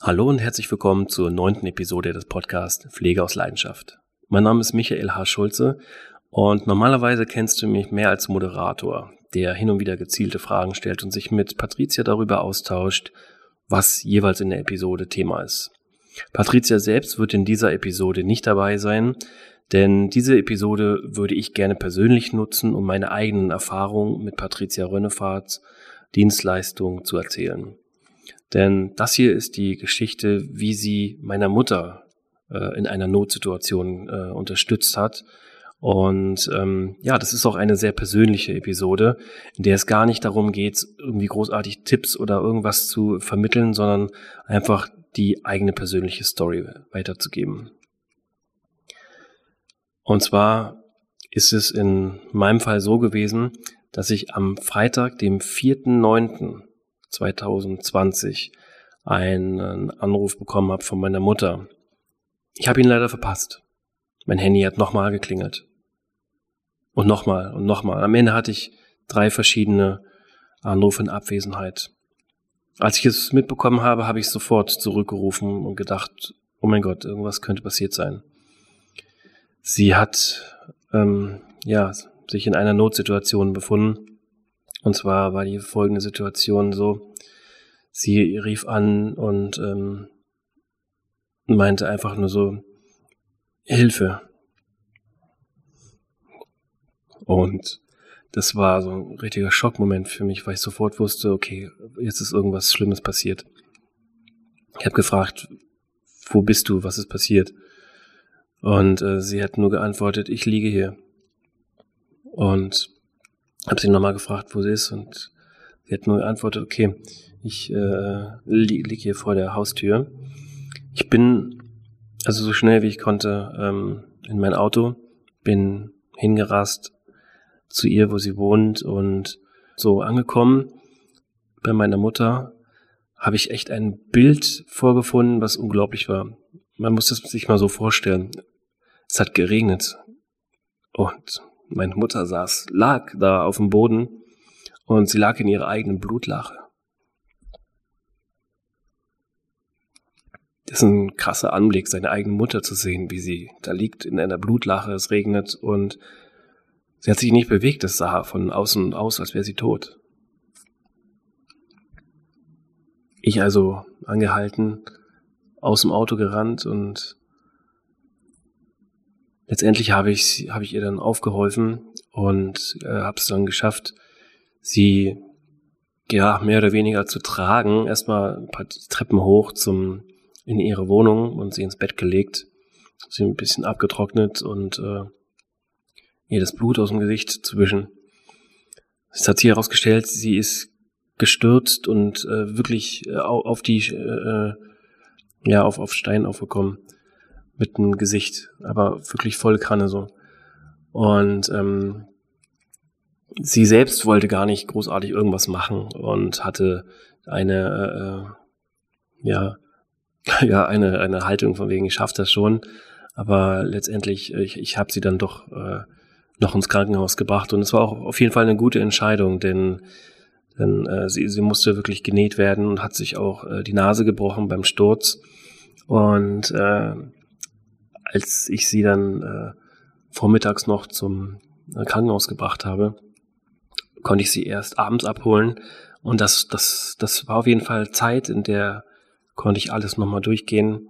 Hallo und herzlich willkommen zur neunten Episode des Podcasts Pflege aus Leidenschaft. Mein Name ist Michael H. Schulze und normalerweise kennst du mich mehr als Moderator, der hin und wieder gezielte Fragen stellt und sich mit Patricia darüber austauscht, was jeweils in der Episode Thema ist. Patricia selbst wird in dieser Episode nicht dabei sein, denn diese Episode würde ich gerne persönlich nutzen, um meine eigenen Erfahrungen mit Patricia Rönnefahrts Dienstleistung zu erzählen. Denn das hier ist die Geschichte, wie sie meiner Mutter äh, in einer Notsituation äh, unterstützt hat. Und ähm, ja, das ist auch eine sehr persönliche Episode, in der es gar nicht darum geht, irgendwie großartig Tipps oder irgendwas zu vermitteln, sondern einfach die eigene persönliche Story weiterzugeben. Und zwar ist es in meinem Fall so gewesen, dass ich am Freitag, dem 4.9., 2020 einen Anruf bekommen habe von meiner Mutter. Ich habe ihn leider verpasst. Mein Handy hat nochmal geklingelt. Und nochmal und nochmal. Am Ende hatte ich drei verschiedene Anrufe in Abwesenheit. Als ich es mitbekommen habe, habe ich sofort zurückgerufen und gedacht, oh mein Gott, irgendwas könnte passiert sein. Sie hat ähm, ja sich in einer Notsituation befunden und zwar war die folgende Situation so, sie rief an und ähm, meinte einfach nur so, Hilfe. Und das war so ein richtiger Schockmoment für mich, weil ich sofort wusste, okay, jetzt ist irgendwas Schlimmes passiert. Ich habe gefragt, wo bist du, was ist passiert? Und äh, sie hat nur geantwortet, ich liege hier. Und habe sie nochmal gefragt, wo sie ist und sie hat nur geantwortet, okay, ich äh, liege lieg hier vor der Haustür. Ich bin also so schnell wie ich konnte ähm, in mein Auto, bin hingerast zu ihr, wo sie wohnt und so angekommen bei meiner Mutter habe ich echt ein Bild vorgefunden, was unglaublich war. Man muss das sich mal so vorstellen. Es hat geregnet und meine Mutter saß, lag da auf dem Boden und sie lag in ihrer eigenen Blutlache. Das ist ein krasser Anblick, seine eigene Mutter zu sehen, wie sie da liegt in einer Blutlache, es regnet und sie hat sich nicht bewegt, es sah von außen aus, als wäre sie tot. Ich also angehalten, aus dem Auto gerannt und letztendlich habe ich, habe ich ihr dann aufgeholfen und äh, habe es dann geschafft, sie ja mehr oder weniger zu tragen. Erstmal ein paar Treppen hoch zum in ihre Wohnung und sie ins Bett gelegt, sie ein bisschen abgetrocknet und äh, ihr das Blut aus dem Gesicht zu wischen. Es hat sich herausgestellt, sie ist gestürzt und äh, wirklich äh, auf die äh, äh, ja auf auf Stein aufgekommen mit dem Gesicht, aber wirklich voll Kanne so. Und ähm, sie selbst wollte gar nicht großartig irgendwas machen und hatte eine äh, ja ja eine eine Haltung von wegen ich schaff das schon, aber letztendlich ich, ich habe sie dann doch äh, noch ins Krankenhaus gebracht. Und es war auch auf jeden Fall eine gute Entscheidung, denn denn äh, sie, sie musste wirklich genäht werden und hat sich auch äh, die Nase gebrochen beim Sturz. Und äh, als ich sie dann äh, vormittags noch zum äh, Krankenhaus gebracht habe, konnte ich sie erst abends abholen. Und das, das, das war auf jeden Fall Zeit, in der konnte ich alles nochmal durchgehen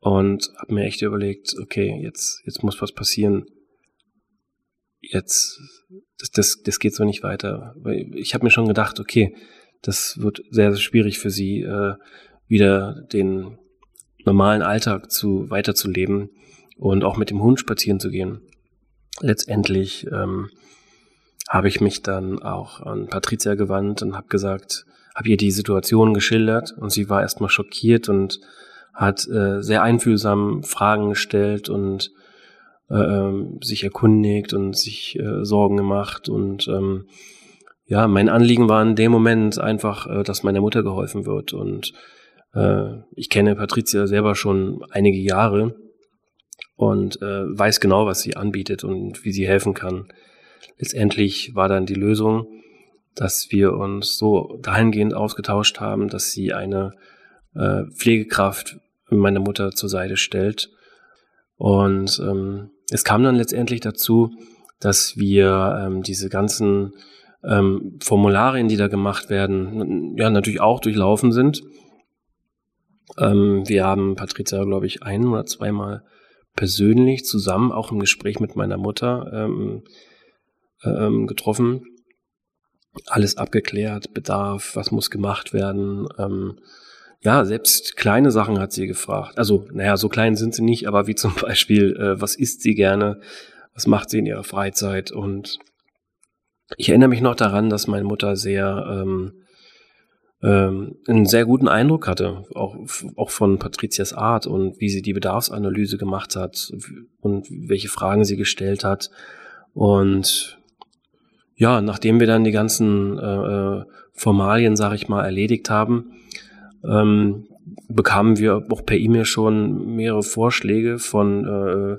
und habe mir echt überlegt, okay, jetzt, jetzt muss was passieren. Jetzt, das, das, das geht so nicht weiter. Ich habe mir schon gedacht, okay, das wird sehr, sehr schwierig für sie, äh, wieder den normalen Alltag zu weiterzuleben und auch mit dem Hund spazieren zu gehen. Letztendlich ähm, habe ich mich dann auch an Patricia gewandt und habe gesagt, habe ihr die Situation geschildert und sie war erstmal schockiert und hat äh, sehr einfühlsam Fragen gestellt und äh, sich erkundigt und sich äh, Sorgen gemacht und ähm, ja, mein Anliegen war in dem Moment einfach, äh, dass meiner Mutter geholfen wird und äh, ich kenne Patricia selber schon einige Jahre und äh, weiß genau, was sie anbietet und wie sie helfen kann. Letztendlich war dann die Lösung, dass wir uns so dahingehend ausgetauscht haben, dass sie eine äh, Pflegekraft meine Mutter zur Seite stellt. Und ähm, es kam dann letztendlich dazu, dass wir ähm, diese ganzen ähm, Formularien, die da gemacht werden, ja natürlich auch durchlaufen sind. Ähm, wir haben Patricia, glaube ich, ein oder zweimal persönlich zusammen, auch im Gespräch mit meiner Mutter ähm, ähm, getroffen. Alles abgeklärt, Bedarf, was muss gemacht werden. Ähm, ja, selbst kleine Sachen hat sie gefragt. Also, naja, so klein sind sie nicht, aber wie zum Beispiel, äh, was isst sie gerne, was macht sie in ihrer Freizeit und ich erinnere mich noch daran, dass meine Mutter sehr ähm, ähm, einen sehr guten Eindruck hatte, auch, auch von Patrizias Art und wie sie die Bedarfsanalyse gemacht hat und welche Fragen sie gestellt hat. Und ja, nachdem wir dann die ganzen äh, äh Formalien, sag ich mal, erledigt haben, ähm, bekamen wir auch per E-Mail schon mehrere Vorschläge von äh,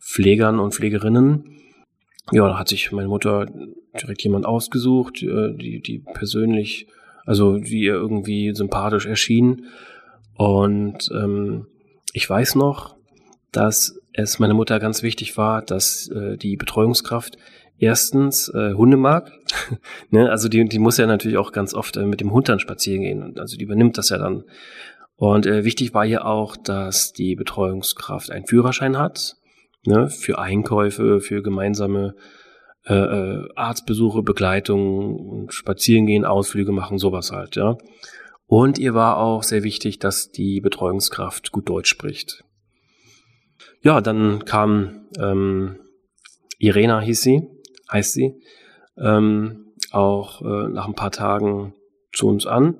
Pflegern und Pflegerinnen. Ja, da hat sich meine Mutter direkt jemand ausgesucht, äh, die, die persönlich, also die ihr irgendwie sympathisch erschien. Und ähm, ich weiß noch, dass es meiner Mutter ganz wichtig war, dass äh, die Betreuungskraft erstens äh, Hunde mag. ne? Also die, die muss ja natürlich auch ganz oft äh, mit dem Hund dann spazieren gehen. Also die übernimmt das ja dann. Und äh, wichtig war hier auch, dass die Betreuungskraft einen Führerschein hat ne, für Einkäufe, für gemeinsame äh, äh, Arztbesuche, Begleitung, Spazierengehen, Ausflüge machen, sowas halt, ja. Und ihr war auch sehr wichtig, dass die Betreuungskraft gut Deutsch spricht. Ja, dann kam ähm, Irena hieß sie, heißt sie, ähm, auch äh, nach ein paar Tagen zu uns an.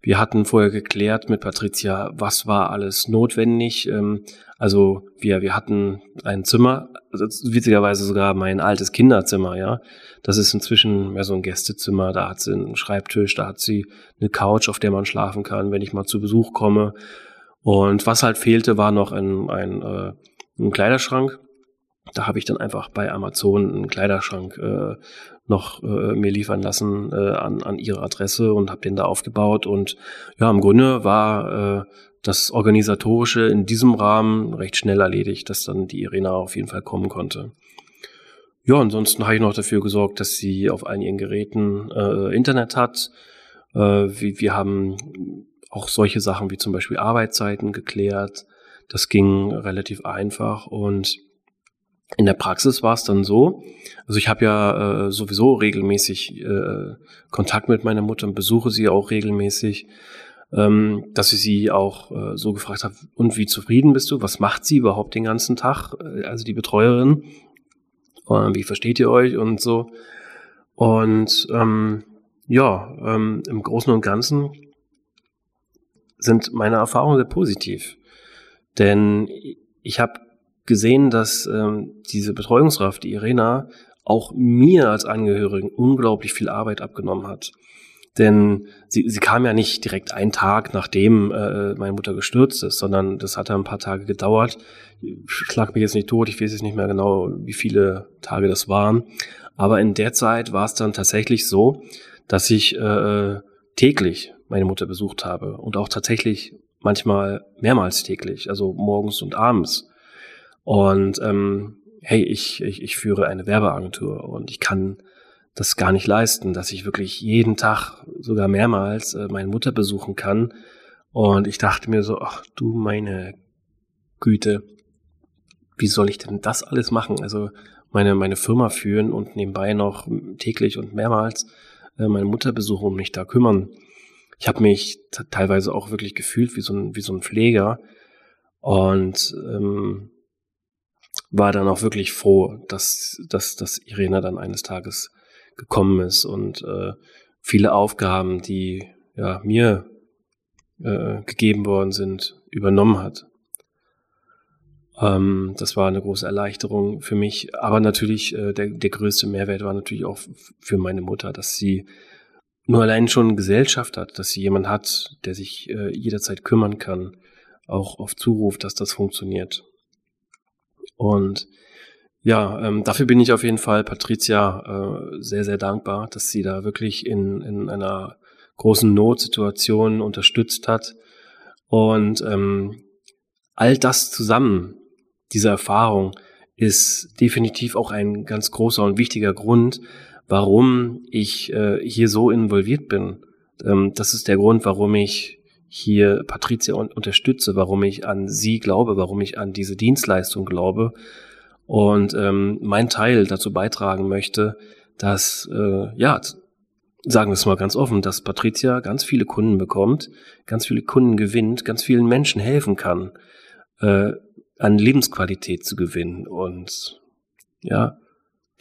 Wir hatten vorher geklärt mit Patricia, was war alles notwendig. Ähm, also wir, wir hatten ein Zimmer, witzigerweise sogar mein altes Kinderzimmer, ja. Das ist inzwischen mehr so ein Gästezimmer. Da hat sie einen Schreibtisch, da hat sie eine Couch, auf der man schlafen kann, wenn ich mal zu Besuch komme. Und was halt fehlte, war noch ein, ein, äh, ein Kleiderschrank. Da habe ich dann einfach bei Amazon einen Kleiderschrank äh, noch äh, mir liefern lassen äh, an, an ihre Adresse und habe den da aufgebaut. Und ja, im Grunde war äh, das Organisatorische in diesem Rahmen recht schnell erledigt, dass dann die Irena auf jeden Fall kommen konnte. Ja, ansonsten habe ich noch dafür gesorgt, dass sie auf allen ihren Geräten äh, Internet hat. Äh, wir, wir haben auch solche Sachen wie zum Beispiel Arbeitszeiten geklärt. Das ging relativ einfach und in der Praxis war es dann so, also ich habe ja äh, sowieso regelmäßig äh, Kontakt mit meiner Mutter und besuche sie auch regelmäßig, ähm, dass ich sie auch äh, so gefragt habe, und wie zufrieden bist du? Was macht sie überhaupt den ganzen Tag? Äh, also die Betreuerin. Und wie versteht ihr euch und so? Und ähm, ja, ähm, im Großen und Ganzen sind meine Erfahrungen sehr positiv. Denn ich habe gesehen, dass ähm, diese Betreuungskraft, die Irena, auch mir als Angehörigen unglaublich viel Arbeit abgenommen hat. Denn sie, sie kam ja nicht direkt einen Tag, nachdem äh, meine Mutter gestürzt ist, sondern das hat ein paar Tage gedauert. schlag mich jetzt nicht tot, ich weiß jetzt nicht mehr genau, wie viele Tage das waren. Aber in der Zeit war es dann tatsächlich so, dass ich äh, täglich meine Mutter besucht habe und auch tatsächlich manchmal mehrmals täglich, also morgens und abends. Und ähm, hey, ich, ich, ich führe eine Werbeagentur und ich kann das gar nicht leisten, dass ich wirklich jeden Tag, sogar mehrmals, äh, meine Mutter besuchen kann. Und ich dachte mir so, ach du meine Güte, wie soll ich denn das alles machen? Also meine, meine Firma führen und nebenbei noch täglich und mehrmals äh, meine Mutter besuchen und mich da kümmern. Ich habe mich teilweise auch wirklich gefühlt wie so ein, wie so ein Pfleger und ähm, war dann auch wirklich froh, dass, dass, dass Irena dann eines Tages gekommen ist und äh, viele Aufgaben, die ja, mir äh, gegeben worden sind, übernommen hat. Ähm, das war eine große Erleichterung für mich. Aber natürlich, äh, der, der größte Mehrwert war natürlich auch für meine Mutter, dass sie nur allein schon Gesellschaft hat, dass sie jemand hat, der sich äh, jederzeit kümmern kann, auch auf Zuruf, dass das funktioniert. Und ja, ähm, dafür bin ich auf jeden Fall Patricia äh, sehr, sehr dankbar, dass sie da wirklich in, in einer großen Notsituation unterstützt hat Und ähm, all das zusammen, diese Erfahrung, ist definitiv auch ein ganz großer und wichtiger Grund, warum ich äh, hier so involviert bin. Ähm, das ist der Grund, warum ich hier Patricia un unterstütze, warum ich an sie glaube, warum ich an diese Dienstleistung glaube und ähm, mein Teil dazu beitragen möchte, dass, äh, ja, sagen wir es mal ganz offen, dass Patricia ganz viele Kunden bekommt, ganz viele Kunden gewinnt, ganz vielen Menschen helfen kann, äh, an Lebensqualität zu gewinnen und ja,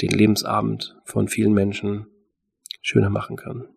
den Lebensabend von vielen Menschen schöner machen kann.